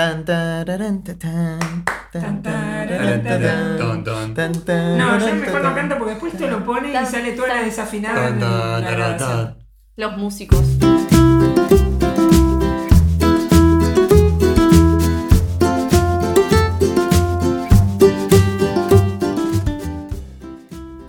Tan, tararán, tan, tararán, tan, No, yo mejor no canto porque después te lo pone y sale toda la desafinada en la grabación. Los músicos.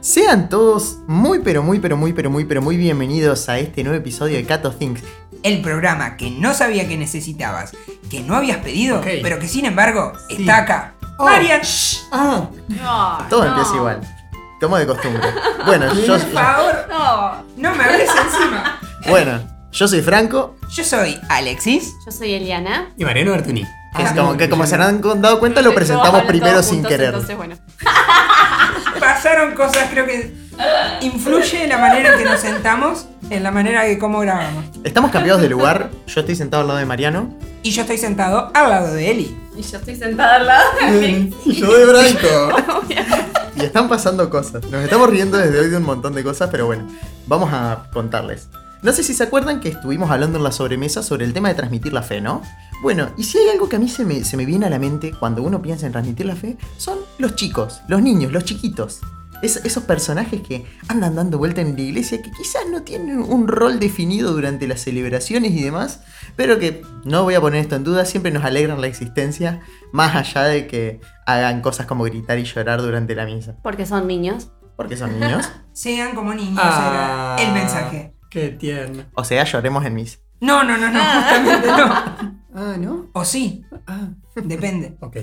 Sean todos muy pero muy pero muy pero muy pero muy bienvenidos a este nuevo episodio de Cat of Things. El programa que no sabía que necesitabas, que no habías pedido, pero que sin embargo Sí. está acá. Oh. Marian, Ah, Todo no. empieza igual. Como de costumbre. Bueno, yo, por favor, No. no me hables encima. bueno, yo soy Franco, Yo soy Alexis. Yo soy Eliana. y Mariano Bertuni. Que, es Ah, como, que como se habrán dado cuenta lo presentamos primero sin juntos, querer. Entonces, bueno. Pasaron cosas, creo que influye en la manera en que nos sentamos, en la manera de cómo grabamos. Estamos cambiados de lugar, yo estoy sentado al lado de Mariano. Y yo estoy sentado al lado de Eli. Y yo estoy sentada al lado de mí. Y yo de Branco. Y están pasando cosas. Nos estamos riendo desde hoy de un montón de cosas, pero bueno, vamos a contarles. No sé si se acuerdan que estuvimos hablando en la sobremesa sobre el tema de transmitir la fe, ¿no? Bueno, y si hay algo que a mí se me, se me viene a la mente cuando uno piensa en transmitir la fe, son los chicos, los niños, los chiquitos. Es- esos personajes que andan dando vuelta en la iglesia, que quizás no tienen un rol definido durante las celebraciones y demás, pero que no voy a poner esto en duda, siempre nos alegran la existencia, más allá de que hagan cosas como gritar y llorar durante la misa. Porque son niños. Porque son niños. Sean como niños, Ah. era el mensaje. Qué tierno. O sea, lloremos en misa. No, no, no, no, justamente no. Ah, ¿no? O sí, Ah, depende. ok.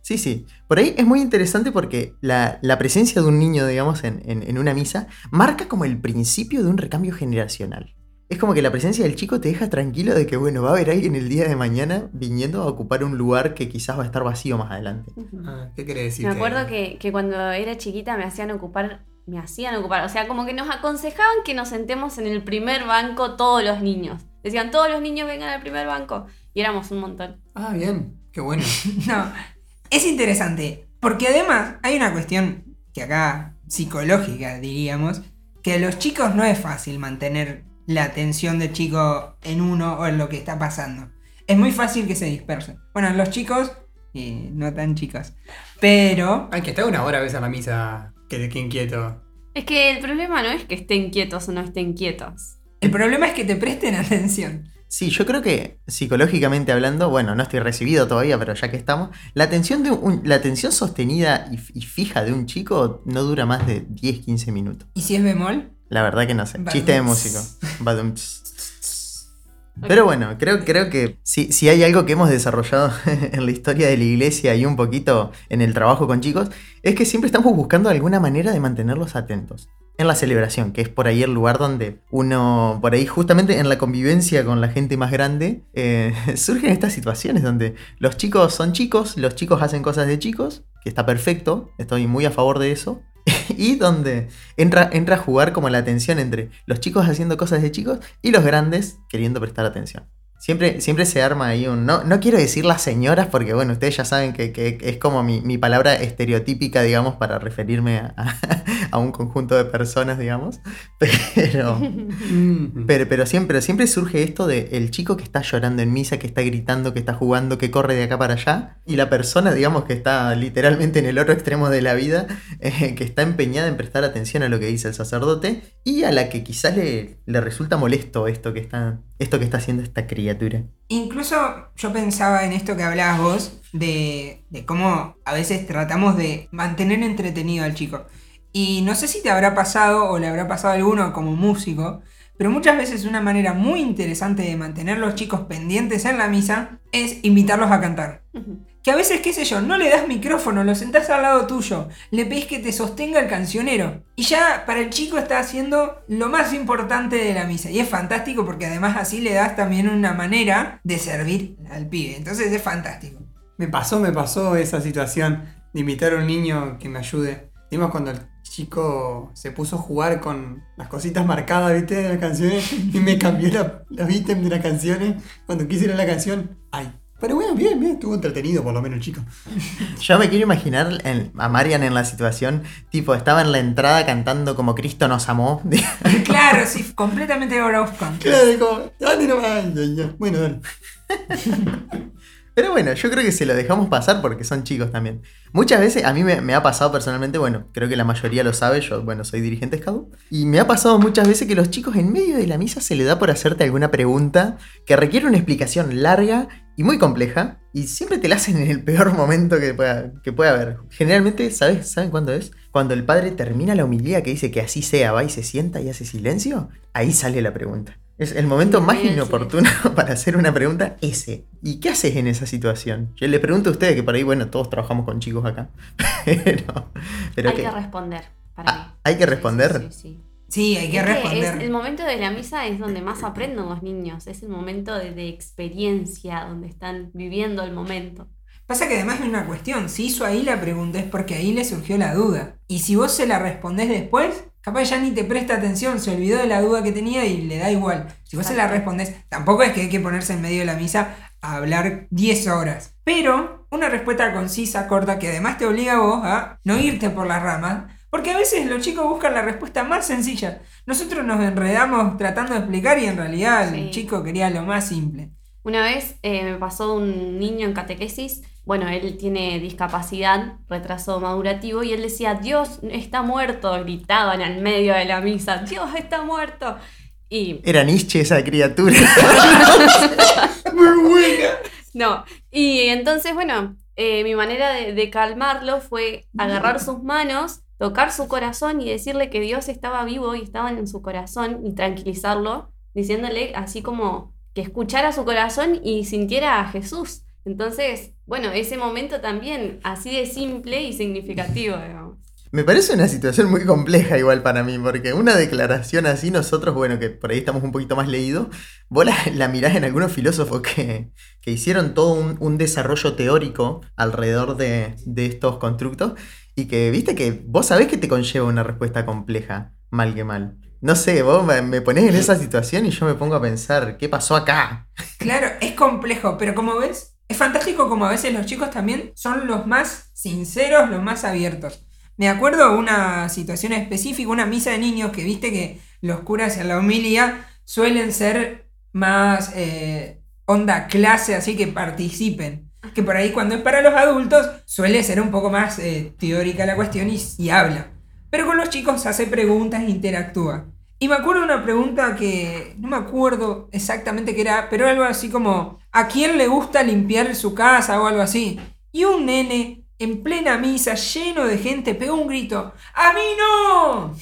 Sí, sí. Por ahí es muy interesante porque la, la presencia de un niño, digamos, en, en- en una misa, marca como el principio de un recambio generacional. Es como que la presencia del chico te deja tranquilo de que, bueno, va a haber alguien el día de mañana viniendo a ocupar un lugar que quizás va a estar vacío más adelante. Ah, ¿Qué quiere decir? Me acuerdo que, que cuando era chiquita me hacían ocupar, me hacían ocupar, o sea, como que nos aconsejaban que nos sentemos en el primer banco todos los niños. Decían, todos los niños vengan al primer banco. Y éramos un montón. Ah, bien. Qué bueno. No, es interesante, porque además hay una cuestión que acá psicológica diríamos, que a los chicos no es fácil mantener la atención del chico en uno o en lo que está pasando. Es muy fácil que se dispersen. Bueno, los chicos, y no tan chicos, pero... Ay, que está una hora a veces a la misa. Que, que inquieto. Es que el problema no es que estén quietos o no estén quietos. El problema es que te presten atención. Sí, yo creo que psicológicamente hablando, bueno, no estoy recibido todavía, pero ya que estamos, la atención, de un- la atención sostenida y, y fija de un chico no dura más de 10-15 minutos. ¿Y si es bemol? La verdad que no sé. Badum. Chiste de músico. Badum. Pero bueno, creo, creo que si, si hay algo que hemos desarrollado en la historia de la iglesia y un poquito en el trabajo con chicos, es que siempre estamos buscando alguna manera de mantenerlos atentos. En la celebración, que es por ahí el lugar donde uno, por ahí justamente en la convivencia con la gente más grande, eh, surgen estas situaciones donde los chicos son chicos, los chicos hacen cosas de chicos, que está perfecto, estoy muy a favor de eso, y donde entra, entra a jugar como la tensión entre los chicos haciendo cosas de chicos y los grandes queriendo prestar atención. Siempre, siempre se arma ahí un... No, no quiero decir las señoras porque, bueno, ustedes ya saben que, es como mi, mi palabra estereotípica, digamos, para referirme a, a un conjunto de personas, digamos. Pero... Mm. Pero, pero siempre, siempre surge esto de el chico que está llorando en misa, que está gritando, que está jugando, que corre de acá para allá, y la persona, digamos, que está literalmente en el otro extremo de la vida, eh, que está empeñada en prestar atención a lo que dice el sacerdote, y a la que quizás le, le resulta molesto esto que está, esto que está haciendo esta criatura. Incluso yo pensaba en esto que hablabas vos, de, de cómo a veces tratamos de mantener entretenido al chico. Y no sé si te habrá pasado o le habrá pasado a alguno como músico, pero muchas veces una manera muy interesante de mantener los chicos pendientes en la misa es invitarlos a cantar. Que a veces, qué sé yo, no le das micrófono, lo sentás al lado tuyo, le pedís que te sostenga el cancionero. Y ya para el chico está haciendo lo más importante de la misa. Y es fantástico porque además así le das también una manera de servir al pibe. Entonces es fantástico. Me pasó, me pasó esa situación de invitar a un niño que me ayude. Cuando el chico se puso a jugar con las cositas marcadas, ¿viste? De las canciones y me cambió la, los ítems de las canciones cuando quise ir a la canción. Ay. Pero bueno, bien, bien, estuvo entretenido por lo menos el chico. Yo me quiero imaginar en- a Marian en la situación, tipo, estaba en la entrada cantando como Cristo nos amó. Claro, sí, completamente Out of Context. Claro, como, dale nomás. Bueno, dale. Pero bueno, yo creo que se lo dejamos pasar porque son chicos también. Muchas veces, a mí me, ha pasado personalmente, bueno, creo que la mayoría lo sabe, yo, bueno, soy dirigente Scout, y me ha pasado muchas veces que los chicos en medio de la misa se le da por hacerte alguna pregunta que requiere una explicación larga y muy compleja, y siempre te la hacen en el peor momento que pueda, que pueda haber. Generalmente, ¿sabes? ¿saben cuándo es? Cuando el padre termina la humildad que dice que así sea, va y se sienta y hace silencio, ahí sale la pregunta. Es el momento más Bien, sí. inoportuno para hacer una pregunta ese. ¿Y qué haces en esa situación? Yo le pregunto a ustedes que por ahí, bueno, todos trabajamos con chicos acá. Pero, pero hay que- que responder. Para Ah, mí. ¿hay que responder? Sí, sí, sí. Sí, hay que Es que responder. es- el momento de la misa es donde más aprenden los niños. Es el momento de, de experiencia, donde están viviendo el momento. Pasa que además hay una cuestión, si hizo ahí la pregunta es porque ahí le surgió la duda. Y si vos se la respondés después, capaz ya ni te presta atención, se olvidó de la duda que tenía y le da igual. Si vos se la respondés, tampoco es que hay que ponerse en medio de la misa a hablar 10 horas. Pero una respuesta concisa, corta, que además te obliga a vos a no irte por las ramas. Porque a veces los chicos buscan la respuesta más sencilla. Nosotros nos enredamos tratando de explicar y en realidad el chico quería lo más simple. Una vez eh, me pasó un niño en catequesis, bueno, él tiene discapacidad, retraso madurativo, y él decía, Dios está muerto, gritaban al medio de la misa, Dios está muerto. Y Era Nietzsche esa criatura. Muy buena. no, y entonces, bueno, eh, mi manera de, de calmarlo fue agarrar sus manos, tocar su corazón y decirle que Dios estaba vivo y estaba en su corazón y tranquilizarlo, diciéndole así como que escuchara su corazón y sintiera a Jesús. Entonces, bueno, ese momento también así de simple y significativo, digamos. Me parece una situación muy compleja igual para mí, porque una declaración así nosotros, bueno, que por ahí estamos un poquito más leídos, vos la, la mirás en algunos filósofos que, que hicieron todo un, un desarrollo teórico alrededor de, de estos constructos y que, viste, que vos sabés que te conlleva una respuesta compleja, mal que mal. No sé, vos me, me ponés en esa situación y yo me pongo a pensar, ¿qué pasó acá? Claro, es complejo, pero como ves, es fantástico como a veces los chicos también son los más sinceros, los más abiertos. Me acuerdo una situación específica, una misa de niños que viste que los curas en la homilía suelen ser más eh, onda clase, así que participen. Que por ahí cuando es para los adultos suele ser un poco más eh, teórica la cuestión y, y habla. Pero con los chicos hace preguntas e interactúa. Y me acuerdo una pregunta que no me acuerdo exactamente qué era, pero algo así como, ¿a quién le gusta limpiar su casa o algo así? Y un nene en plena misa, lleno de gente, pegó un grito, ¡A mí no!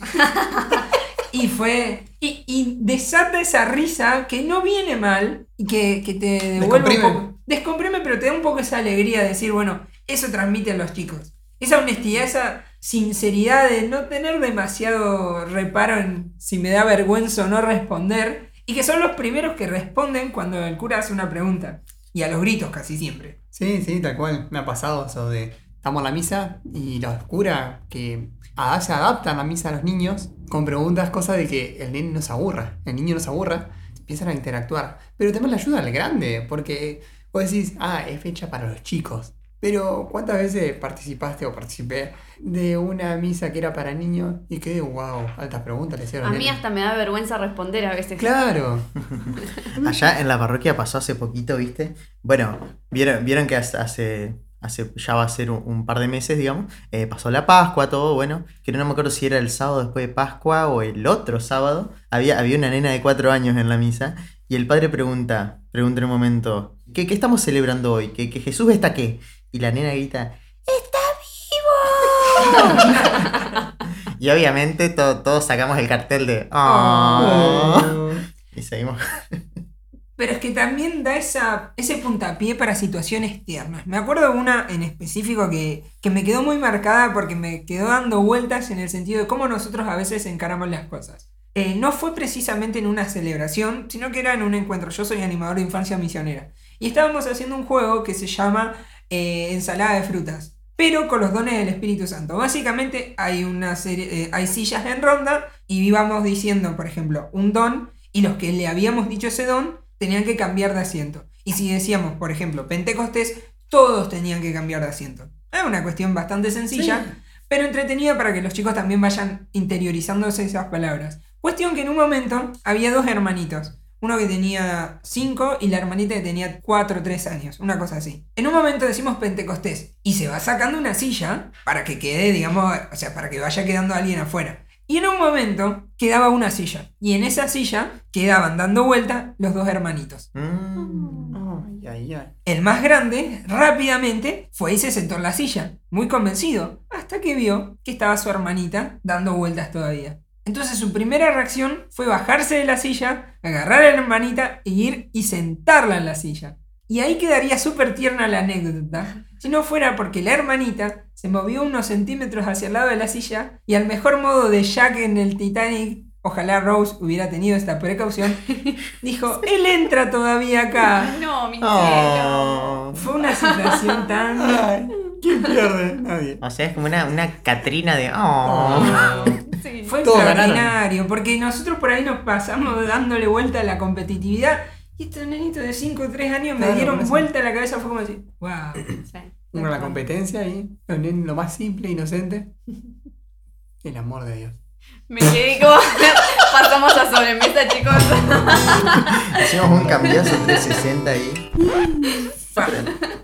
y fue... Y, y desata esa risa que no viene mal y que, que te devuelve un Descomprime. poco. Descomprime, pero te da un poco esa alegría de decir, bueno, eso transmiten los chicos. Esa honestidad, esa sinceridad de no tener demasiado reparo en si me da vergüenza o no responder. Y que son los primeros que responden cuando el cura hace una pregunta. Y a los gritos casi siempre. Sí, sí, tal cual. Me ha pasado eso de. Estamos en la misa y los curas que a- se adaptan la misa a los niños con preguntas, cosas de que el nene no se aburra. El niño no se aburra, empiezan a interactuar. Pero también la ayuda al grande, porque vos decís, ah, es fecha para los chicos. Pero ¿cuántas veces participaste o participé de una misa que era para niños y que, wow, altas preguntas le hicieron A mí hasta me da vergüenza responder a veces. Claro. Allá en la parroquia pasó hace poquito, ¿viste? Bueno, vieron, vieron que hace, hace, hace- ya va a ser un, un par de meses, digamos. eh, pasó la Pascua, todo, bueno. Que no me acuerdo si era el sábado después de Pascua o el otro sábado. Había, había una nena de cuatro años en la misa. Y el padre pregunta, pregunta en un momento, ¿qué, qué estamos celebrando hoy? ¿Que, que Jesús está qué? Y la nena grita, ¡Está vivo! y obviamente to- todos sacamos el cartel de, "Ah". Y seguimos. Pero es que también da esa, ese puntapié para situaciones tiernas. Me acuerdo de una en específico que, que me quedó muy marcada porque me quedó dando vueltas en el sentido de cómo nosotros a veces encaramos las cosas. Eh, no fue precisamente en una celebración, sino que era en un encuentro. Yo soy animador de infancia misionera. Y estábamos haciendo un juego que se llama eh, Ensalada de Frutas. Pero con los dones del Espíritu Santo. Básicamente hay una serie, eh, hay sillas en ronda y íbamos diciendo, por ejemplo, un don y los que le habíamos dicho ese don tenían que cambiar de asiento. Y si decíamos, por ejemplo, Pentecostés, todos tenían que cambiar de asiento. Es una cuestión bastante sencilla, pero entretenida para que los chicos también vayan interiorizándose esas palabras. Cuestión que en un momento había dos hermanitos. Uno que tenía 5 y la hermanita que tenía 4 o 3 años, una cosa así. En un momento decimos Pentecostés y se va sacando una silla para que quede, digamos, o sea, para que vaya quedando alguien afuera. Y en un momento quedaba una silla. Y en esa silla quedaban dando vuelta los dos hermanitos. Mm. Ay, ay, ay. El más grande rápidamente fue y se sentó en la silla, muy convencido, hasta que vio que estaba su hermanita dando vueltas todavía. Entonces su primera reacción fue bajarse de la silla, agarrar a la hermanita e ir y sentarla en la silla. Y ahí quedaría súper tierna la anécdota, si no fuera porque la hermanita se movió unos centímetros hacia el lado de la silla y al mejor modo de Jack en el Titanic, ojalá Rose hubiera tenido esta precaución, dijo, él entra todavía acá. No, mi cielo. Oh. Fue una situación tan... Ay, ¿Quién pierde? Nadie. O sea, es como una, una Catrina de. Oh. Sí. Fue Todos extraordinario, porque nosotros por ahí nos pasamos dándole vuelta a la competitividad y estos nenitos de 5 o 3 años me dieron vuelta a la cabeza, fue como decir, wow. Sí. Uno la competencia y lo, lo más simple, inocente. El amor de Dios. Me quedé como. Pasamos a sobremesa, chicos. Hicimos un cambiazo 360 ahí.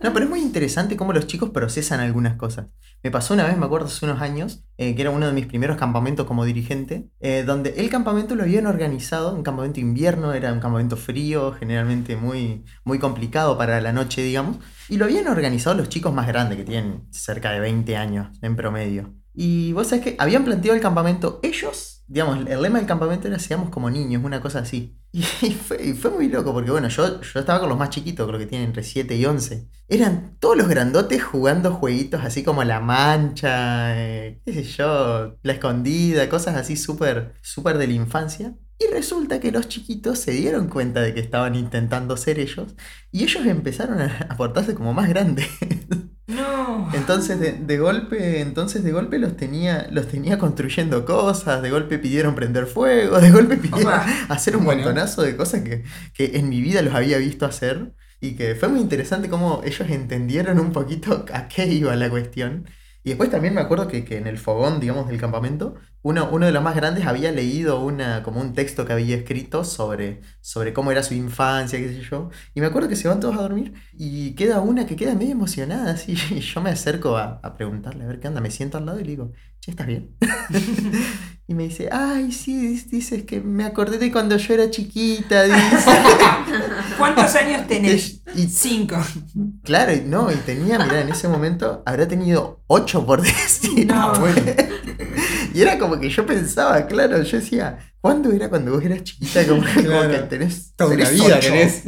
No, pero es muy interesante cómo los chicos procesan algunas cosas. Me pasó una vez, me acuerdo, hace unos años, eh, que era uno de mis primeros campamentos como dirigente, eh, donde el campamento lo habían organizado, un campamento invierno, era un campamento frío, generalmente muy, muy complicado para la noche, digamos, y lo habían organizado los chicos más grandes, que tienen cerca de 20 años en promedio. Y vos sabés que habían planteado el campamento ellos, digamos, el lema del campamento era seamos como niños, una cosa así. Y, fue, y fue muy loco, porque bueno, yo, yo estaba con los más chiquitos, creo que tienen entre 7 y 11. Eran todos los grandotes jugando jueguitos así como la mancha, eh, qué sé yo, la escondida, cosas así súper, súper de la infancia. Y resulta que los chiquitos se dieron cuenta de que estaban intentando ser ellos y ellos empezaron a portarse como más grandes. No. Entonces de, de golpe, entonces de golpe los tenía, los tenía construyendo cosas, de golpe pidieron prender fuego, de golpe pidieron Opa. hacer un Bueno. montonazo de cosas que, que en mi vida los había visto hacer y que fue muy interesante cómo ellos entendieron un poquito a qué iba la cuestión. Y después también me acuerdo que, que en el fogón, digamos, del campamento, uno, uno de los más grandes había leído una, como un texto que había escrito sobre, sobre cómo era su infancia, qué sé yo. Y me acuerdo que se van todos a dormir y queda una que queda medio emocionada, así. Y yo me acerco a, a preguntarle, a ver qué anda. Me siento al lado y le digo, ¿estás bien? y me dice, ay, sí, dices que me acordé de cuando yo era chiquita, dice. ¿Cuántos años tenés? Y- Cinco. Claro, y no, y tenía, mira, en ese momento habrá tenido ocho por decir. No. Y era como que yo pensaba, claro, yo decía, ¿cuándo era cuando vos eras chiquita? Como, que tenés, Toda una vida ocho. tenés.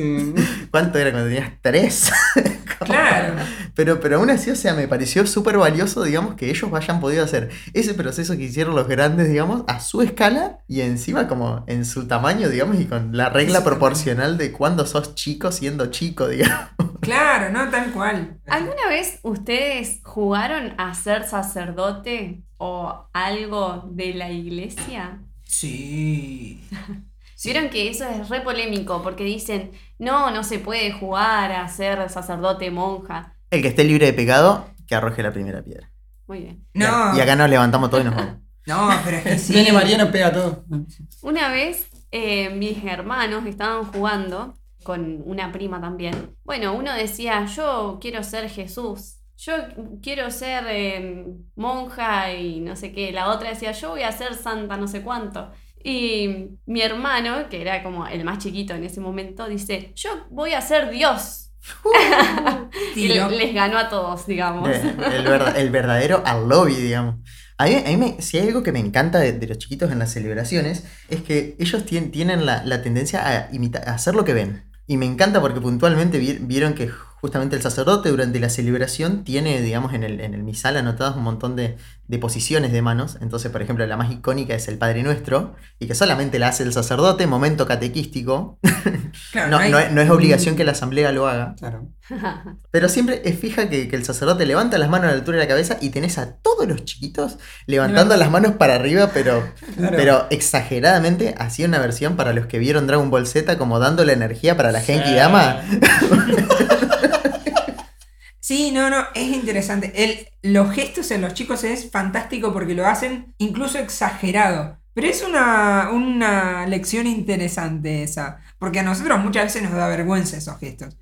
¿Cuánto era cuando tenías tres? Claro. Pero, pero aún así, o sea, me pareció súper valioso, digamos, que ellos hayan podido hacer ese proceso que hicieron los grandes, digamos, a su escala y encima como en su tamaño, digamos, y con la regla proporcional de cuando sos chico siendo chico, digamos. Claro, no, tal cual. ¿Alguna vez ustedes jugaron a ser sacerdote o algo de la iglesia? Sí. Sí. Vieron que eso es re polémico porque dicen, no, no se puede jugar a ser sacerdote, monja. El que esté libre de pecado, que arroje la primera piedra. Muy bien. No, Y acá nos levantamos todos y nos vamos. no, pero es que sí. Viene Mariano, pega todo. Una vez eh, mis hermanos estaban jugando con una prima también. Bueno, uno decía, yo quiero ser Jesús, yo quiero ser eh, monja y no sé qué. La otra decía, yo voy a ser santa no sé cuánto. Y mi hermano, que era como el más chiquito en ese momento, dice, yo voy a ser Dios. y Tiro. le- les ganó a todos, digamos. Eh, El, verda- el verdadero al lobby, digamos. A mí, a mí me- si hay algo que me encanta de, de los chiquitos en las celebraciones, es que ellos tien- tienen la, la tendencia a, imitar, a hacer lo que ven. Y me encanta porque puntualmente vi- vieron que justamente el sacerdote durante la celebración tiene, digamos, en el, en el misal anotadas un montón de, de posiciones de manos. Entonces, por ejemplo, la más icónica es el Padre Nuestro, y que solamente la hace el sacerdote, momento catequístico. Claro, No, hay- no es- no es obligación que la asamblea lo haga. Claro. Pero siempre es fija que, que el sacerdote levanta las manos a la altura de la cabeza y tenés a todos los chiquitos levantando Levanta- las manos para arriba, pero, Claro. pero exageradamente. Hacía una versión para los que vieron Dragon Ball Z como dando la energía para la Genki Dama. Sí, no, no, es interesante. El, los gestos en los chicos es fantástico porque lo hacen incluso exagerado. Pero es una, una lección interesante esa. porque a nosotros muchas veces nos da vergüenza esos gestos.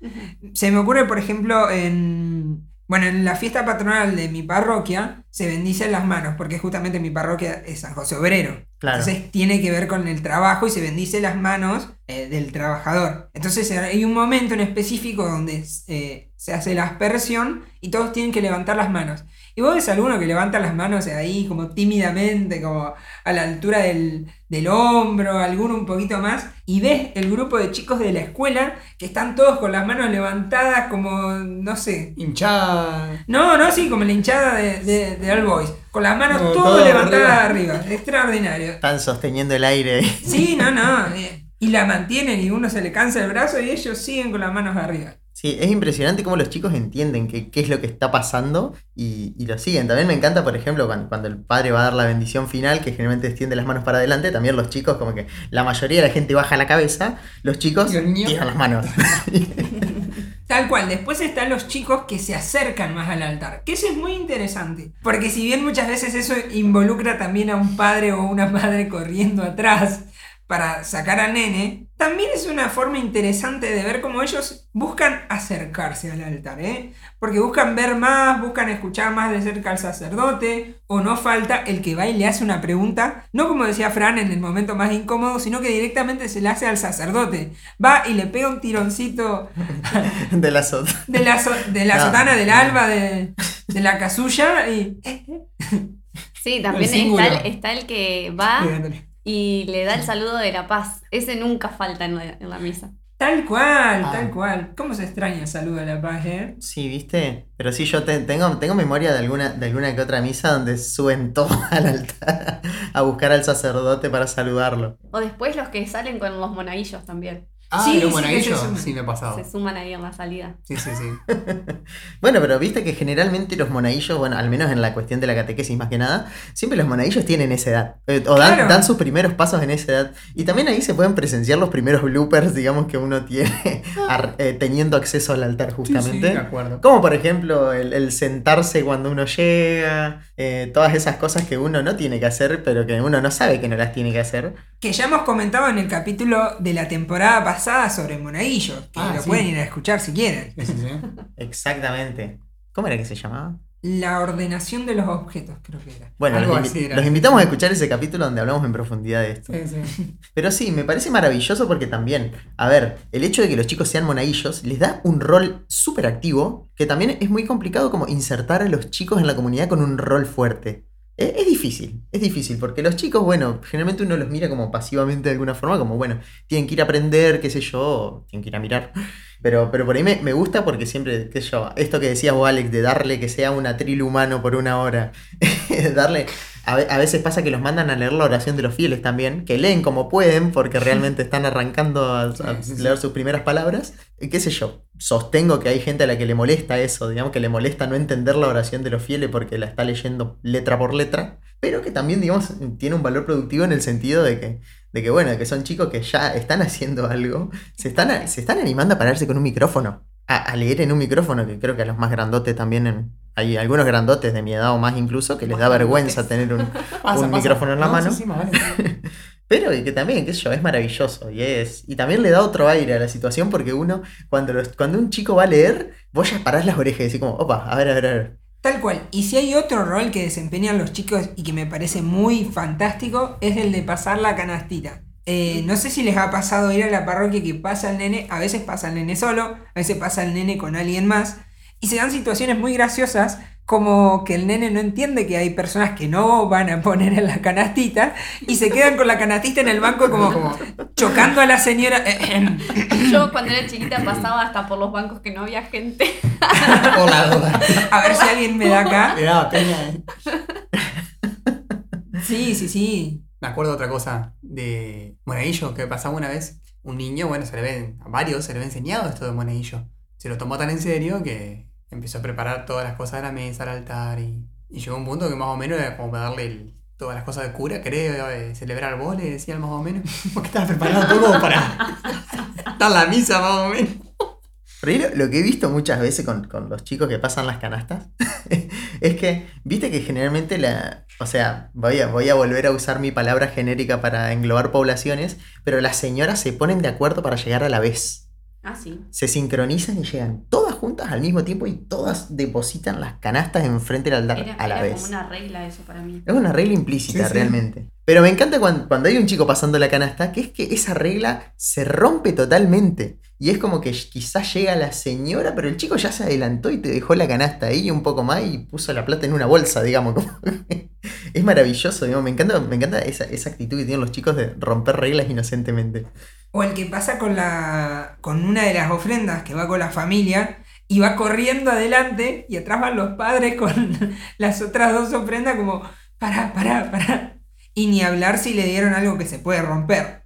Se me ocurre, por ejemplo, en, bueno, en la fiesta patronal de mi parroquia se bendicen las manos, porque justamente mi parroquia es San José Obrero. Claro. Entonces tiene que ver con el trabajo y se bendice las manos eh, del trabajador. Entonces hay un momento en específico donde eh, se hace la aspersión y todos tienen que levantar las manos. Y vos ves a alguno que levanta las manos ahí como tímidamente, como a la altura del, del hombro, alguno un poquito más, y ves el grupo de chicos de la escuela que están todos con las manos levantadas como, no sé. Hinchada. No, no, sí, como la hinchada de, de, de All Boys. Con las manos No, todas todo levantadas arriba. Extraordinario. Están sosteniendo el aire. Sí, no, no. eh, Y la mantienen y uno se le cansa el brazo y ellos siguen con las manos arriba. Sí, es impresionante cómo los chicos entienden qué, qué es lo que está pasando y, y lo siguen. También me encanta, por ejemplo, cuando, cuando el padre va a dar la bendición final, que generalmente extiende las manos para adelante, también los chicos, como que la mayoría de la gente baja la cabeza, los chicos tiran las manos. Tal cual, después están los chicos que se acercan más al altar, que eso es muy interesante, porque si bien muchas veces eso involucra también a un padre o una madre corriendo atrás para sacar al nene, también es una forma interesante de ver cómo ellos buscan acercarse al altar, ¿eh? porque buscan ver más, buscan escuchar más de cerca al sacerdote, o no falta el que va y le hace una pregunta, no como decía Fran en el momento más incómodo, sino que directamente se le hace al sacerdote, va y le pega un tironcito de la de la, so- de la No. sotana, del alba, de, de la casulla y... Sí, también está el, está el que va. Y le da el saludo de la paz. Ese nunca falta en la, en la misa. Tal cual, Ah. tal cual. ¿Cómo se extraña el saludo de la paz, eh? Sí, ¿viste? Pero sí, yo te- tengo, tengo memoria de alguna, de alguna que otra misa donde suben todos al altar a buscar al sacerdote para saludarlo. O después los que salen con los monaguillos también. Ah, Sí, sí. Sí, me ha pasado. Se suman ahí en la salida. Sí, sí, sí. Bueno, pero viste que generalmente los monaguillos, bueno, al menos en la cuestión de la catequesis más que nada, siempre los monaguillos tienen esa edad. Eh, o dan, Claro. dan sus primeros pasos en esa edad. Y también ahí se pueden presenciar los primeros bloopers, digamos, que uno tiene eh, teniendo acceso al altar Sí, justamente. sí, de acuerdo. Como por ejemplo el, el sentarse cuando uno llega, eh, todas esas cosas que uno no tiene que hacer, pero que uno no sabe que no las tiene que hacer. Que ya hemos comentado en el capítulo de la temporada pasada sobre monaguillos, que Ah, lo sí. pueden ir a escuchar si quieren. Sí, sí, sí. Exactamente. ¿Cómo era que se llamaba? La ordenación de los objetos, creo que era. Bueno, los, invi- así era. los invitamos a escuchar ese capítulo donde hablamos en profundidad de esto. Sí, sí. Pero sí, me parece maravilloso porque también, a ver, el hecho de que los chicos sean monaguillos les da un rol súper activo, que también es muy complicado como insertar a los chicos en la comunidad con un rol fuerte. Eh, Es difícil, es difícil, porque los chicos, bueno, generalmente uno los mira como pasivamente de alguna forma, como, bueno, tienen que ir a aprender, qué sé yo, tienen que ir a mirar. Pero, pero por ahí me, me gusta porque siempre, qué sé yo, esto que decías vos, Alex, de darle que sea un atril humano por una hora, darle... A, a veces pasa que los mandan a leer la oración de los fieles también, que leen como pueden porque realmente están arrancando a, leer sus primeras palabras. Y qué sé yo, sostengo que hay gente a la que le molesta eso, digamos que le molesta no entender la oración de los fieles porque la está leyendo letra por letra, pero que también, digamos, tiene un valor productivo en el sentido de que, de que bueno, que son chicos que ya están haciendo algo, se están, se están animando a pararse con un micrófono, a, a leer en un micrófono, que creo que a los más grandotes también, en- hay algunos grandotes de mi edad o más incluso, que les da vergüenza tener un, Pasa, un pasa. micrófono en la No, mano. Sí, sí, más vale. Pero que también, qué sé yo, es maravilloso. Y es. Y también le da otro aire a la situación porque uno, cuando, los- cuando un chico va a leer, vos ya parás las orejas y decís como, opa, a ver, a ver, a ver. Tal cual. Y si hay otro rol que desempeñan los chicos y que me parece muy fantástico, es el de pasar la canastita. Eh, no sé si les ha pasado ir a la parroquia que pasa el nene, a veces pasa el nene solo, a veces pasa el nene con alguien más, y se dan situaciones muy graciosas, como que el nene no entiende que hay personas que no van a poner en la canastita, y se quedan con la canastita en el banco como chocando a la señora. Yo cuando era chiquita pasaba hasta por los bancos que no había gente. Por la duda. A ver si alguien me da acá. Daba peña. eh. Sí, sí, sí. Me acuerdo de otra cosa de monaguillo que pasaba una vez. Un niño, bueno, se le ve, a varios se le ve enseñado esto de monaguillo. Se lo tomó tan en serio que empezó a preparar todas las cosas de la mesa, al altar y, y llegó un punto que más o menos era como para darle el- todas las cosas de cura, creo, eh, celebrar vos, le decían más o menos. Porque estaba preparado todo para dar la misa más o menos. Pero lo que he visto muchas veces con, con los chicos que pasan las canastas Es que, viste que generalmente la. O sea, voy a, voy a volver a usar mi palabra genérica para englobar poblaciones, pero las señoras se ponen de acuerdo para llegar a la vez. Ah, sí. Se sincronizan y llegan todas juntas al mismo tiempo y todas depositan las canastas enfrente del altar Era, a la era vez. como una regla eso para mí. Es una regla implícita Sí, sí. realmente. Pero me encanta cuando, cuando hay un chico pasando la canasta, que es que esa regla se rompe totalmente. Y es como que quizás llega la señora, pero el chico ya se adelantó y te dejó la canasta ahí un poco más y puso la plata en una bolsa, digamos. como es maravilloso, digamos. Me encanta, me encanta esa, esa actitud que tienen los chicos de romper reglas inocentemente. O el que pasa con la. con una de las ofrendas que va con la familia y va corriendo adelante y atrás van los padres con las otras dos ofrendas como. Pará, pará, pará. Y ni hablar si le dieron algo que se puede romper.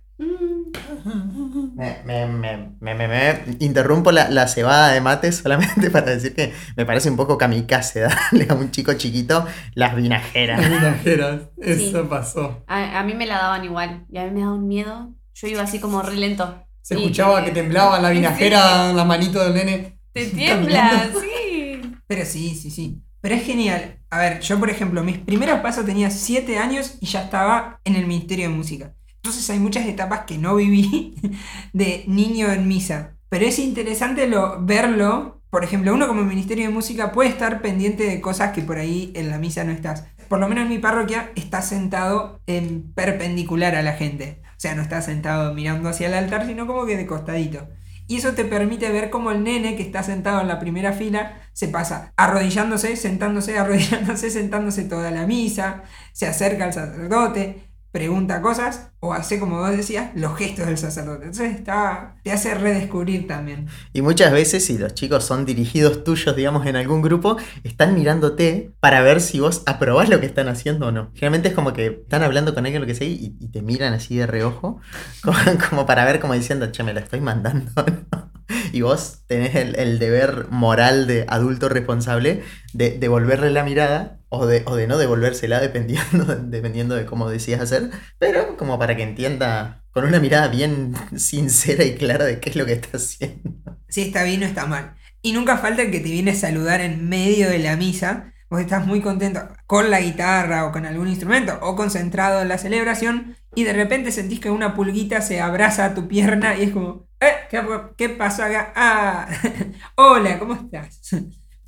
Me, me- me- me- me- me- interrumpo la, la cebada de mate solamente para decir que me parece un poco kamikaze darle a un chico chiquito las vinajeras. Las vinajeras. Eso Sí. pasó. A, a mí me la daban igual. Y a mí me daba un miedo. Yo iba así como re lento. Se Y escuchaba que temblaba la Sí, vinajera, la manito del nene. Te tiembla, sí. Pero sí, sí, sí. Pero es genial. A ver, yo por ejemplo, mis primeros pasos tenía 7 años y ya estaba en el Ministerio de Música. Entonces hay muchas etapas que no viví de niño en misa. Pero es interesante lo, verlo. Por ejemplo, uno como Ministerio de Música puede estar pendiente de cosas que por ahí en la misa no estás. Por lo menos en mi parroquia está sentado en perpendicular a la gente. Sea, no está sentado mirando hacia el altar, sino como que de costadito. Y eso te permite ver cómo el nene que está sentado en la primera fila se pasa arrodillándose, sentándose, arrodillándose, sentándose toda la misa, se acerca al sacerdote, pregunta cosas o hace, como vos decías, los gestos del sacerdote. Entonces está, te hace redescubrir también. Y muchas veces, si los chicos son dirigidos tuyos, digamos, en algún grupo, están mirándote para ver si vos aprobás lo que están haciendo o no. Generalmente es como que están hablando con alguien, lo que sea, y, te miran así de reojo, como, para ver, como diciendo, che, me lo estoy mandando. Y vos tenés el, el deber moral de adulto responsable de devolverle la mirada o de, o de no devolvérsela dependiendo, dependiendo de cómo decías hacer, pero como para que entienda con una mirada bien sincera y clara de qué es lo que está haciendo. Si está bien o está mal. Y nunca falta que te viene a saludar en medio de la misa. Vos estás muy contento con la guitarra o con algún instrumento o concentrado en la celebración y de repente sentís que una pulguita se abraza a tu pierna y es como, ¿eh? ¿Qué, qué pasó acá? Ah, hola, ¿cómo estás?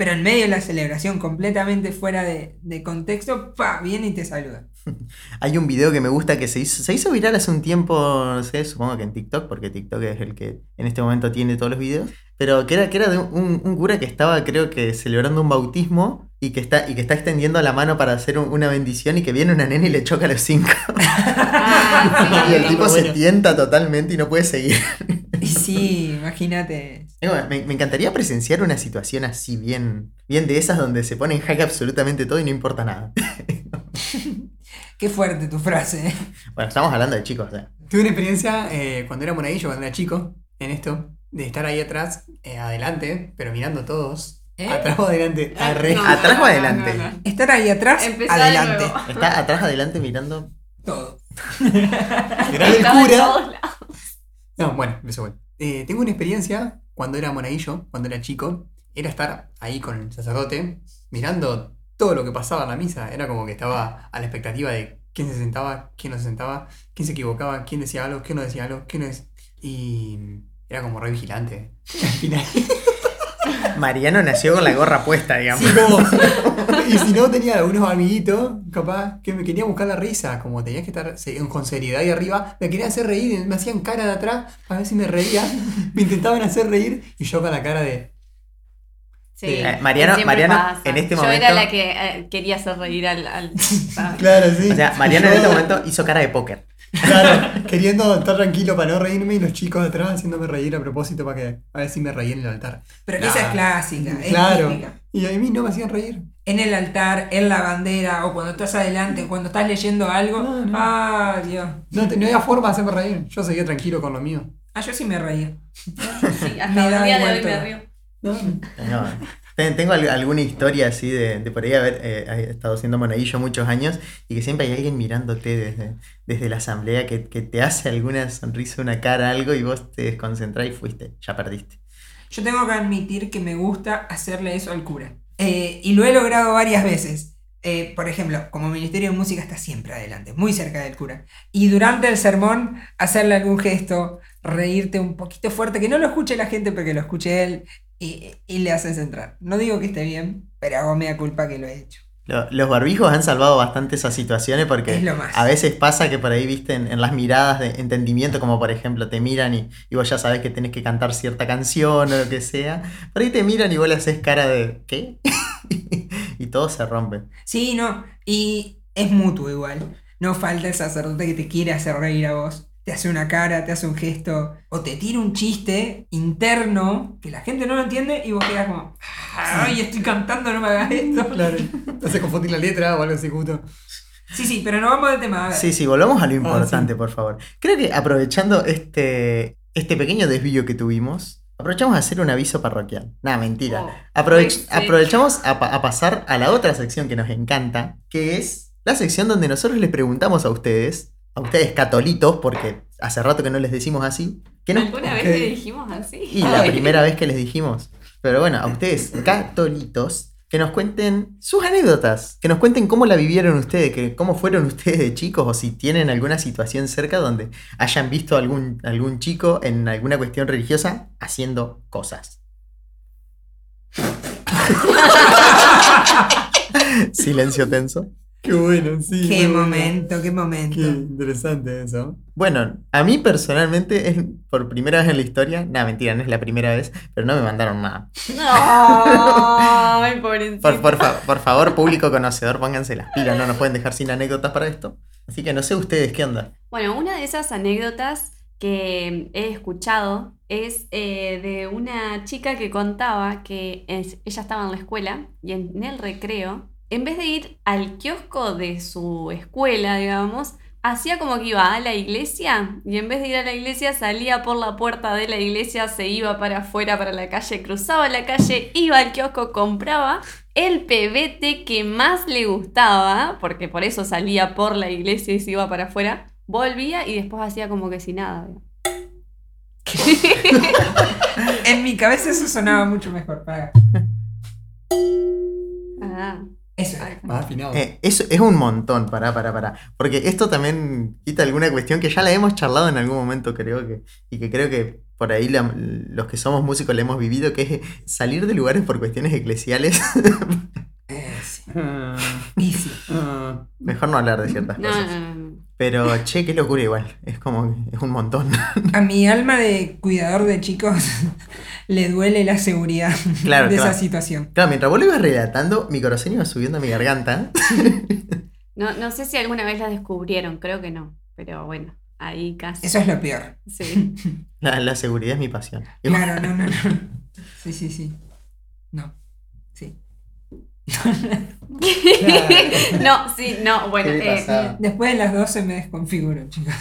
Pero en medio de la celebración, completamente fuera de, de contexto, pa, viene y te saluda. Hay un video que me gusta que se hizo, se hizo viral hace un tiempo, no sé, supongo que en TikTok, porque TikTok es el que en este momento tiene todos los videos, pero que era, que era de un, un cura que estaba, creo que, celebrando un bautismo y que está, y que está extendiendo la mano para hacer un- una bendición y que viene una nena y le choca a los cinco. Ah, y el tipo se tienta totalmente y no puede seguir. Sí, imagínate. Me, me encantaría presenciar una situación así, bien, bien de esas donde se pone en jaque absolutamente todo y no importa nada. Qué fuerte tu frase. Bueno, estamos hablando de chicos, ¿eh? Tuve una experiencia eh, cuando era monaguillo, cuando era chico, en esto, de estar ahí atrás, eh, adelante, pero mirando todos. ¿Eh? Atrás o adelante. Arre. No, ¿Atrás o adelante? no, no. Estar ahí atrás, Empezá adelante. Está atrás, adelante mirando. Todo. Mirá el cura. No, bueno, empezó bueno. Eh, tengo una experiencia cuando era monaguillo, cuando era chico, era estar ahí con el sacerdote, mirando todo lo que pasaba en la misa. Era como que estaba a la expectativa de quién se sentaba, quién no se sentaba, quién se equivocaba, quién decía algo, quién no decía algo, quién no es. Y era como re vigilante. Al final. Mariano nació con la gorra puesta, digamos. Sí, como- y si no tenía algunos amiguitos, capaz, que me querían buscar la risa, como tenía que estar con seriedad ahí arriba, me querían hacer reír, me hacían cara de atrás para ver si me reía, me intentaban hacer reír y yo con la cara de... Sí, Eh, Mariano- Mariano, pasa. en este Yo momento- era la que eh, quería hacer reír al. Claro, sí. O sea, Mariano en Yo, este momento hizo cara de póker. Claro, queriendo estar tranquilo para no reírme y los chicos de atrás haciéndome reír a propósito para que a ver si me reí en el altar. Pero que Nah. esa es clásica, es Claro. típica. Y a mí no me hacían reír. En el altar, en la bandera, o cuando estás adelante, cuando estás leyendo algo. No, no. Ah, Dios. No, te- no había forma de hacerme reír. Yo seguía tranquilo con lo mío. Ah, yo sí me reía. Sí, hasta el día de hoy me río. No, No, ten- tengo al- alguna historia así de, de por ahí haber eh, he estado siendo monaguillo muchos años y que siempre hay alguien mirándote desde, desde la asamblea que, que te hace alguna sonrisa, una cara, algo y vos te desconcentrás y fuiste, ya perdiste. Yo tengo que admitir que me gusta hacerle eso al cura. Eh, y lo he logrado varias veces. Eh, por ejemplo, como Ministerio de Música está siempre adelante, muy cerca del cura. Y durante el sermón, hacerle algún gesto, reírte un poquito fuerte, que no lo escuche la gente, pero que lo escuche él, y, y le haces entrar. No digo que esté bien, pero hago media culpa que lo he hecho. Lo- Los barbijos han salvado bastante esas situaciones porque Es lo más. a veces pasa que por ahí, viste, en, en las miradas de entendimiento, como por ejemplo te miran y, y vos ya sabes que tenés que cantar cierta canción o lo que sea, por ahí te miran y vos le haces cara de ¿qué? y todo se rompe. Sí, no, y es mutuo igual. No falta el sacerdote que te quiere hacer reír a vos. Te hace una cara, te hace un gesto, o te tira un chiste interno que la gente no lo entiende y vos quedas como, ay, estoy cantando, no me hagas esto. Claro. Te hace confundir la letra o algo así, justo. Sí, sí, pero no vamos de tema. A ver. Sí, sí, volvamos a lo Ah, importante, por favor. Creo que aprovechando este, este pequeño desvío que tuvimos, aprovechamos a hacer un aviso parroquial. Nada, mentira. Oh, Aprovech- sí. Aprovechamos a, pa- a pasar a la otra sección que nos encanta, que es la sección donde nosotros les preguntamos a ustedes, a ustedes catolitos, porque hace rato que no les decimos así, que nos, ¿Alguna vez le dijimos así? y la primera vez que les dijimos. Pero bueno, a ustedes catolitos, que nos cuenten sus anécdotas, que nos cuenten cómo la vivieron ustedes, que cómo fueron ustedes de chicos o si tienen alguna situación cerca donde hayan visto algún, algún chico en alguna cuestión religiosa haciendo cosas. Silencio tenso. Qué bueno, sí. Qué momento, qué momento. Qué interesante eso. Bueno, a mí personalmente es por primera vez en la historia, nada, mentira, no es la primera vez, pero no me mandaron nada. Ay, pobrecito. Por, por fa- por favor, público conocedor, pónganse las pilas, no nos pueden dejar sin anécdotas para esto. Así que no sé ustedes qué onda. Bueno, una de esas anécdotas que he escuchado es eh, de una chica que contaba que es- ella estaba en la escuela y en el recreo, en vez de ir al kiosco de su escuela, digamos, hacía como que iba a la iglesia y en vez de ir a la iglesia salía por la puerta de la iglesia, se iba para afuera, para la calle, cruzaba la calle, iba al kiosco, compraba el pebete que más le gustaba, porque por eso salía por la iglesia y se iba para afuera, volvía y después hacía como que sin nada. En mi cabeza eso sonaba mucho mejor. Para... Ah. Eso. Más afinado. Eh, eso es un montón, pará, pará, pará. Porque esto también quita alguna cuestión que ya la hemos charlado en algún momento, creo que. Y que creo que por ahí la- los que somos músicos la hemos vivido, que es salir de lugares por cuestiones eclesiales. Eh, sí. Ah, Y sí. ah. Mejor no hablar de ciertas No, cosas. no, no, no. Pero, che, qué locura igual. Es como, que es un montón. A mi alma de cuidador de chicos le duele la seguridad Claro, de claro. esa situación. Claro, mientras vos lo ibas relatando, mi corazón iba subiendo a mi garganta. No, no sé si alguna vez la descubrieron, creo que no. Pero bueno, ahí casi. Eso es lo peor. Sí. La, la seguridad es mi pasión. Claro, no, no, no. Sí, sí, sí. No. Sí. no, sí, no, bueno. ¿Qué le eh? Después de las 12 me desconfiguro, chicos.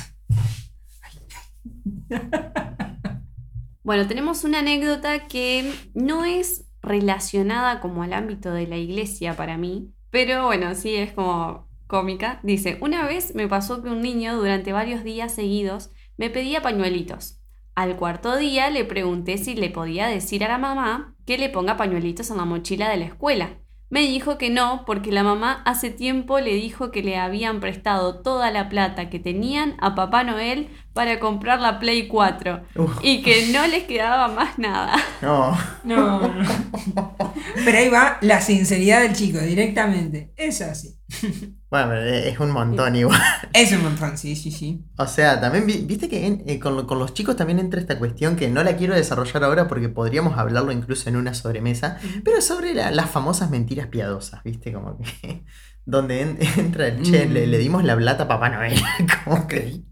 Bueno, tenemos una anécdota que no es relacionada como al ámbito de la iglesia para mí, pero bueno, sí es como cómica. Dice, una vez me pasó que un niño durante varios días seguidos me pedía pañuelitos. Al cuarto día le pregunté si le podía decir a la mamá que le ponga pañuelitos en la mochila de la escuela. Me dijo que no, porque la mamá hace tiempo le dijo que le habían prestado toda la plata que tenían a Papá Noel para comprar la Play 4 Uf, y que no les quedaba más nada. no. No, no. Pero ahí va la sinceridad del chico, directamente. Es así. Bueno, eh, es un montón igual. Es un montón, sí, sí, sí. O sea, también vi- viste que en- eh, con, con los chicos también entra esta cuestión que no la quiero desarrollar ahora porque podríamos hablarlo incluso en una sobremesa, pero sobre la- las famosas mentiras piadosas, viste, como que donde en- entra el che, Mm. le, le dimos la plata a Papá Noel, como que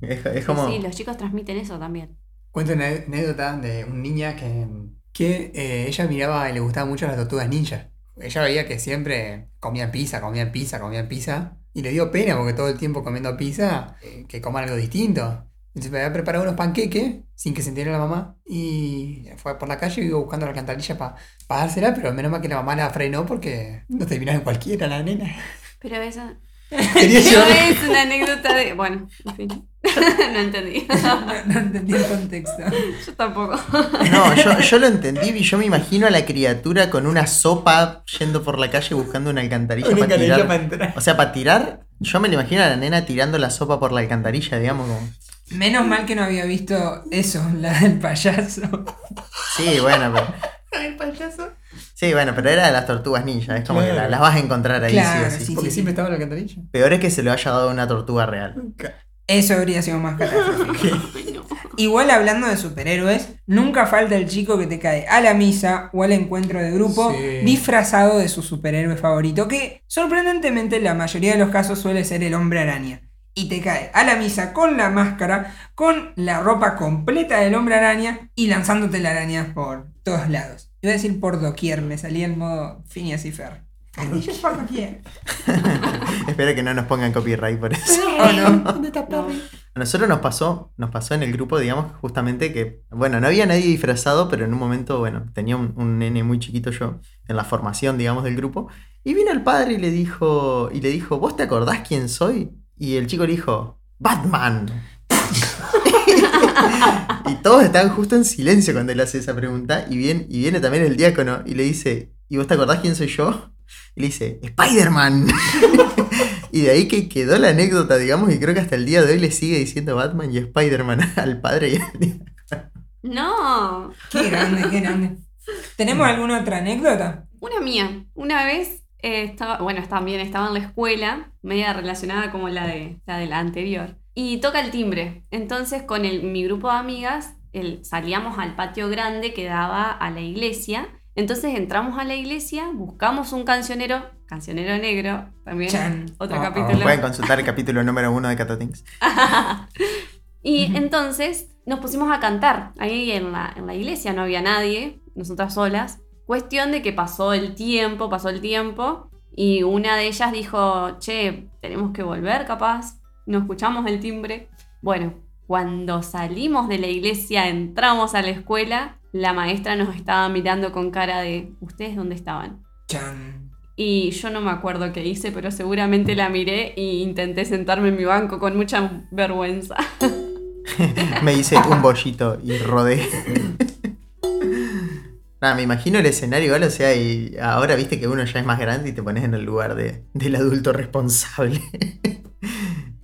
es, es como Sí, los chicos transmiten eso también. Cuento una anécdota de una niña que, que eh, ella miraba y le gustaban mucho las tortugas ninja. Ella veía que siempre comían pizza, comían pizza, comían pizza. Y le dio pena porque todo el tiempo comiendo pizza, eh, que coman algo distinto. Entonces me había preparado unos panqueques sin que se entere la mamá. Y fue por la calle y iba buscando la alcantarilla para dársela, pero menos mal que la mamá la frenó porque no terminaba en cualquiera la nena. Pero eso, Quería No llevar- es una anécdota de. Bueno, en fin. no entendí. No, no entendí el contexto. Yo tampoco. No, yo, yo lo entendí y yo me imagino a la criatura con una sopa yendo por la calle buscando una alcantarilla Una para canilla tirar. para entrar. O sea, para tirar, yo me lo imagino a la nena tirando la sopa por la alcantarilla, digamos, como. Menos mal que no había visto eso, la del payaso. Sí, bueno, pero. El payaso. Sí, bueno, pero era de las tortugas ninja, es como que la- las vas a encontrar ahí Claro, sí sí. sí. Porque siempre estaba en la alcantarilla. Peor es que se lo haya dado una tortuga real. Eso habría sido más catastrófico. Igual hablando de superhéroes, nunca falta el chico que te cae a la misa o al encuentro de grupo Sí. disfrazado de su superhéroe favorito, que sorprendentemente en la mayoría de los casos suele ser el hombre araña. Y te cae a la misa con la máscara, con la ropa completa del hombre araña y lanzándote la araña por todos lados. Iba a decir por doquier, me salía el modo Phineas y Fer. Por doquier. Espero que no nos pongan copyright por eso. ¿O no? No. A nosotros nos pasó, nos pasó en el grupo, digamos, justamente que, bueno, no había nadie disfrazado, pero en un momento, bueno, tenía un, un nene muy chiquito yo en la formación, digamos, del grupo, y vino el padre y le dijo, y le dijo, ¿vos te acordás quién soy? Y el chico le dijo, Batman. y todos estaban justo en silencio cuando él hace esa pregunta, y, viene, y viene también el diácono y le dice, ¿y vos te acordás quién soy yo? Y le dice, Spider-Man. Y de ahí que quedó la anécdota, digamos, y creo que hasta el día de hoy le sigue diciendo Batman y Spider-Man al padre y al No. Qué grande, qué grande. ¿Tenemos alguna otra anécdota? Una mía. Una vez eh, estaba, bueno, también estaba en la escuela, media relacionada como la de la, de la anterior. Y toca el timbre. Entonces, con el- mi grupo de amigas, el- salíamos al patio grande que daba a la iglesia. Entonces entramos a la iglesia, buscamos un cancionero, cancionero negro, también Chan. otro Oh, oh. capítulo. Pueden consultar el capítulo número uno de Catatings. Y entonces nos pusimos a cantar. Ahí en la, en la iglesia no había nadie, nosotras solas. Cuestión de que pasó el tiempo, pasó el tiempo. Y una de ellas dijo, che, tenemos que volver capaz. No escuchamos el timbre. Bueno, cuando salimos de la iglesia, entramos a la escuela, la maestra nos estaba mirando con cara de, ¿ustedes dónde estaban? Chan. Y yo no me acuerdo qué hice, pero seguramente la miré e intenté sentarme en mi banco con mucha vergüenza. Me hice un bollito y rodé. Nada, me imagino el escenario igual, o sea, y ahora viste que uno ya es más grande y te pones en el lugar de- del adulto responsable.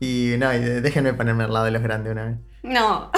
Y no, y déjenme ponerme al lado de los grandes una vez. No.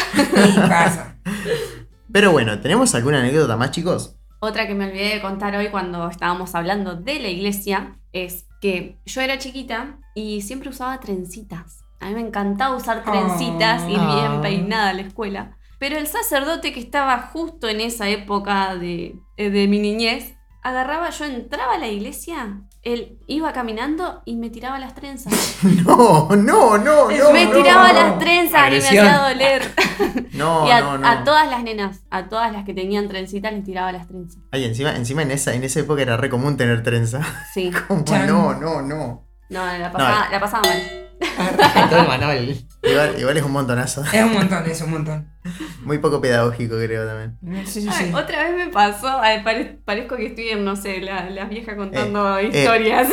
Pasa. Pero bueno, ¿tenemos alguna anécdota más, chicos? Otra que me olvidé de contar hoy cuando estábamos hablando de la iglesia es que yo era chiquita y siempre usaba trencitas. A mí me encantaba usar trencitas, ir Ah. bien peinada a la escuela. Pero el sacerdote que estaba justo en esa época de, eh, de mi niñez, agarraba, yo entraba a la iglesia, él iba caminando y me tiraba las trenzas. No, no, no, no. me no. tiraba las trenzas Agresión. y me hacía doler. No, y a, no, no. a todas las nenas, a todas las que tenían trencitas, les tiraba las trenzas. Ay, encima, encima en esa, en esa época era re común tener trenza. Sí. Como, no, no, no. No, la pasaba, la pasaba mal. Igual, igual es un montonazo. Es un montón, es un montón. Muy poco pedagógico, creo también. Sí, sí, Ay, sí. otra vez me pasó, ay, pare- parezco que estoy en, no sé, la- las viejas contando eh. historias.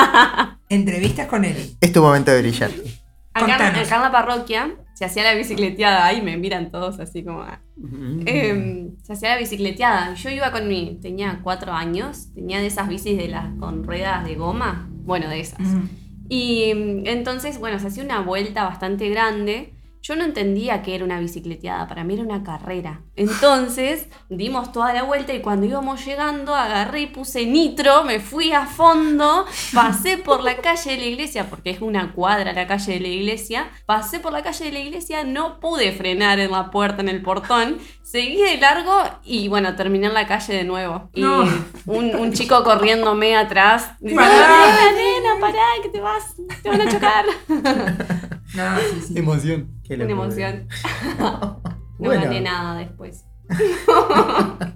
Entrevistas con Eli. Es tu momento de brillar. acá, Contanos. acá en la parroquia se hacía la bicicleteada, ahí me miran todos así como... ah. Em, se hacía la bicicleteada. Yo iba con mi... Tenía cuatro años, tenía de esas bicis de las con ruedas de goma. Bueno, de esas. Y mm, entonces, bueno, se hacía una vuelta bastante grande. Yo no entendía que era una bicicleteada, para mí era una carrera. Entonces, dimos toda la vuelta y cuando íbamos llegando, agarré y puse nitro, me fui a fondo, pasé por la calle de la iglesia, porque es una cuadra la calle de la iglesia, pasé por la calle de la iglesia, no pude frenar en la puerta, en el portón, seguí de largo y bueno, terminé en la calle de nuevo. Y No. un, un chico corriéndome atrás, diciendo. "Nena, nena, pará, que te vas, te van a chocar. No, sí, sí. Emoción. Qué Una emoción. No Bueno. gané nada después.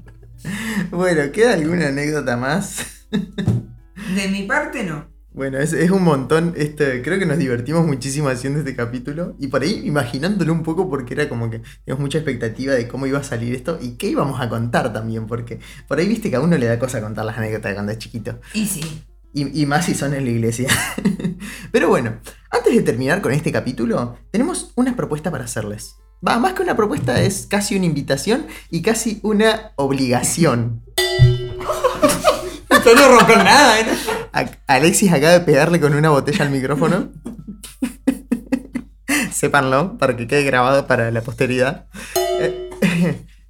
Bueno, ¿queda alguna anécdota más? De mi parte, no. Bueno, es, es un montón. Este, creo que nos divertimos muchísimo haciendo este capítulo. Y por ahí imaginándolo un poco porque era como que teníamos mucha expectativa de cómo iba a salir esto y qué íbamos a contar también. Porque por ahí viste que a uno le da cosa contar las anécdotas cuando es chiquito. Y sí. Y, y más si son en la iglesia. Pero bueno, antes de terminar con este capítulo, tenemos una propuesta para hacerles. Va, más que una propuesta, es casi una invitación y casi una obligación. Esto no romper nada, ¿eh? Alexis acaba de pegarle con una botella al micrófono. Sépanlo, para que quede grabado para la posteridad.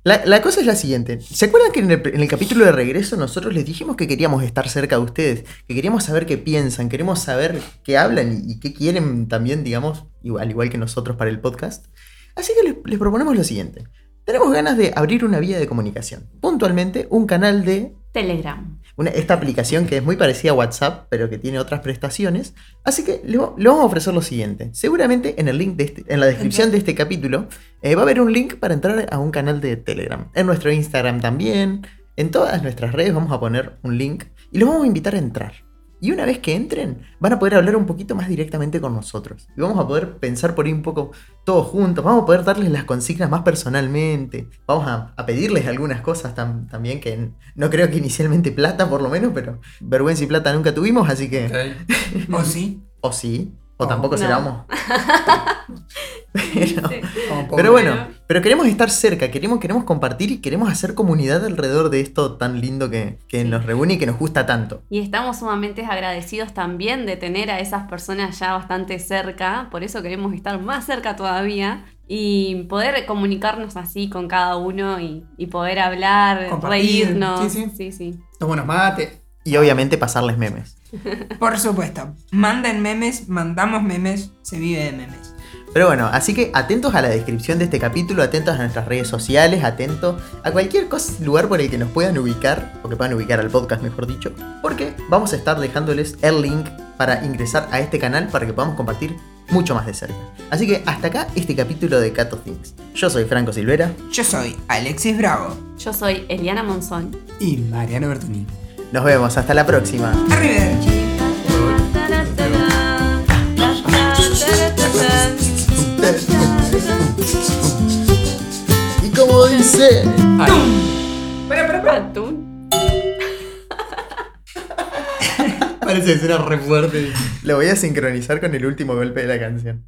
La, cosa es la siguiente. ¿Se acuerdan que en el, capítulo de regreso nosotros les dijimos que queríamos estar cerca de ustedes? Que queríamos saber qué piensan, queremos saber qué hablan y, qué quieren también, digamos, igual, al igual que nosotros para el podcast. Así que les proponemos lo siguiente. Tenemos ganas de abrir una vía de comunicación. Puntualmente, un canal de Telegram. Una- esta aplicación que es muy parecida a WhatsApp, pero que tiene otras prestaciones. Así que le, va- le vamos a ofrecer lo siguiente. Seguramente en el link de este- en la descripción de este capítulo eh, va a haber un link para entrar a un canal de Telegram. En nuestro Instagram también. En todas nuestras redes vamos a poner un link y los vamos a invitar a entrar. Y una vez que entren, van a poder hablar un poquito más directamente con nosotros. Y vamos a poder pensar por ahí un poco todos juntos. Vamos a poder darles las consignas más personalmente. Vamos a, a pedirles algunas cosas tam- también que no creo que inicialmente plata, por lo menos, pero vergüenza y plata nunca tuvimos, así que. ¿O sí? O sí, o tampoco No. será vamos. Pero, Sí. Bueno, pero queremos estar cerca, queremos, queremos compartir y queremos hacer comunidad alrededor de esto tan lindo que, que nos reúne y que nos gusta tanto. Y estamos sumamente agradecidos también de tener a esas personas ya bastante cerca, por eso queremos estar más cerca todavía y poder comunicarnos así con cada uno y, y poder hablar, Compartir, reírnos. sí, sí. sí, sí. Los buenos mates. Y obviamente pasarles memes. Por supuesto. Manden memes, mandamos memes, se vive de memes. Pero bueno, así que atentos a la descripción de este capítulo, atentos a nuestras redes sociales, atentos a cualquier cosa, lugar por el que nos puedan ubicar, o que puedan ubicar al podcast, mejor dicho, porque vamos a estar dejándoles el link para ingresar a este canal para que podamos compartir mucho más de cerca. Así que hasta acá este capítulo de Cat of Things. Yo soy Franco Silvera, Yo soy Alexis Bravo. Yo soy Eliana Monzón. Y Mariano Bertoni. Nos vemos, hasta la próxima. Arrivederci. Y como dice... Parece que será re fuerte. Lo voy a sincronizar con el último golpe de la canción.